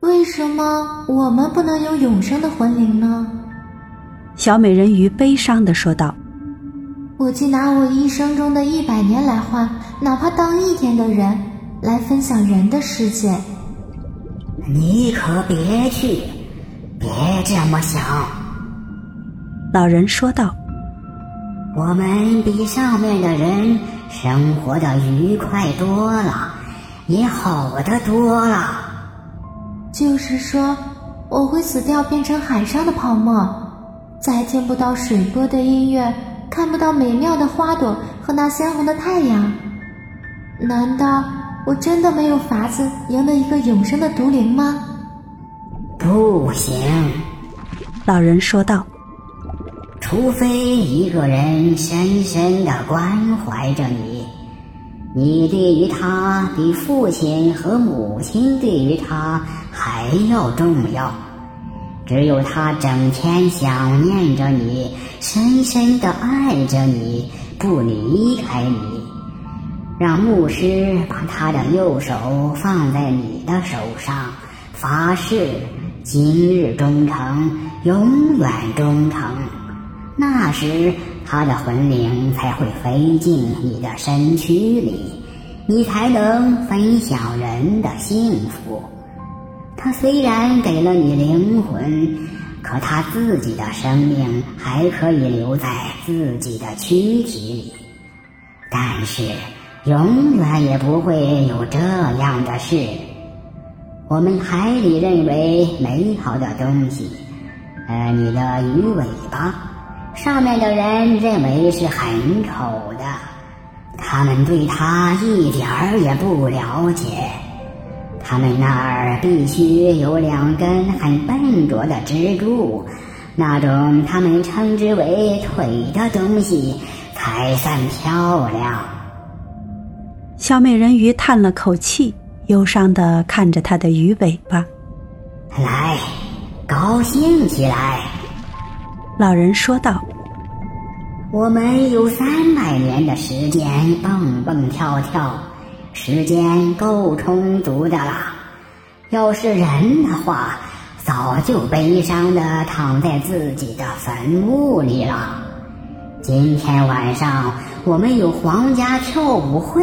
为什么我们不能有永生的魂灵呢？小美人鱼悲伤的说道：“我竟拿我一生中的一百年来换，哪怕当一天的人，来分享人的世界。你可别去，别这么想。”老人说道：“我们比上面的人生活的愉快多了，也好的多了。”就是说，我会死掉，变成海上的泡沫，再听不到水波的音乐，看不到美妙的花朵和那鲜红的太阳。难道我真的没有法子赢得一个永生的毒灵吗？不行，老人说道。除非一个人深深的关怀着你。你对于他比父亲和母亲对于他还要重要。只有他整天想念着你，深深的爱着你，不离开你。让牧师把他的右手放在你的手上，发誓今日忠诚，永远忠诚。那时。他的魂灵才会飞进你的身躯里，你才能分享人的幸福。他虽然给了你灵魂，可他自己的生命还可以留在自己的躯体里。但是，永远也不会有这样的事。我们海里认为美好的东西，呃，你的鱼尾巴。上面的人认为是很丑的，他们对他一点儿也不了解。他们那儿必须有两根很笨拙的支柱，那种他们称之为腿的东西才算漂亮。小美人鱼叹了口气，忧伤的看着他的鱼尾巴。来，高兴起来。老人说道：“我们有三百年的时间蹦蹦跳跳，时间够充足的啦。要是人的话，早就悲伤的躺在自己的坟墓里了。今天晚上我们有皇家跳舞会，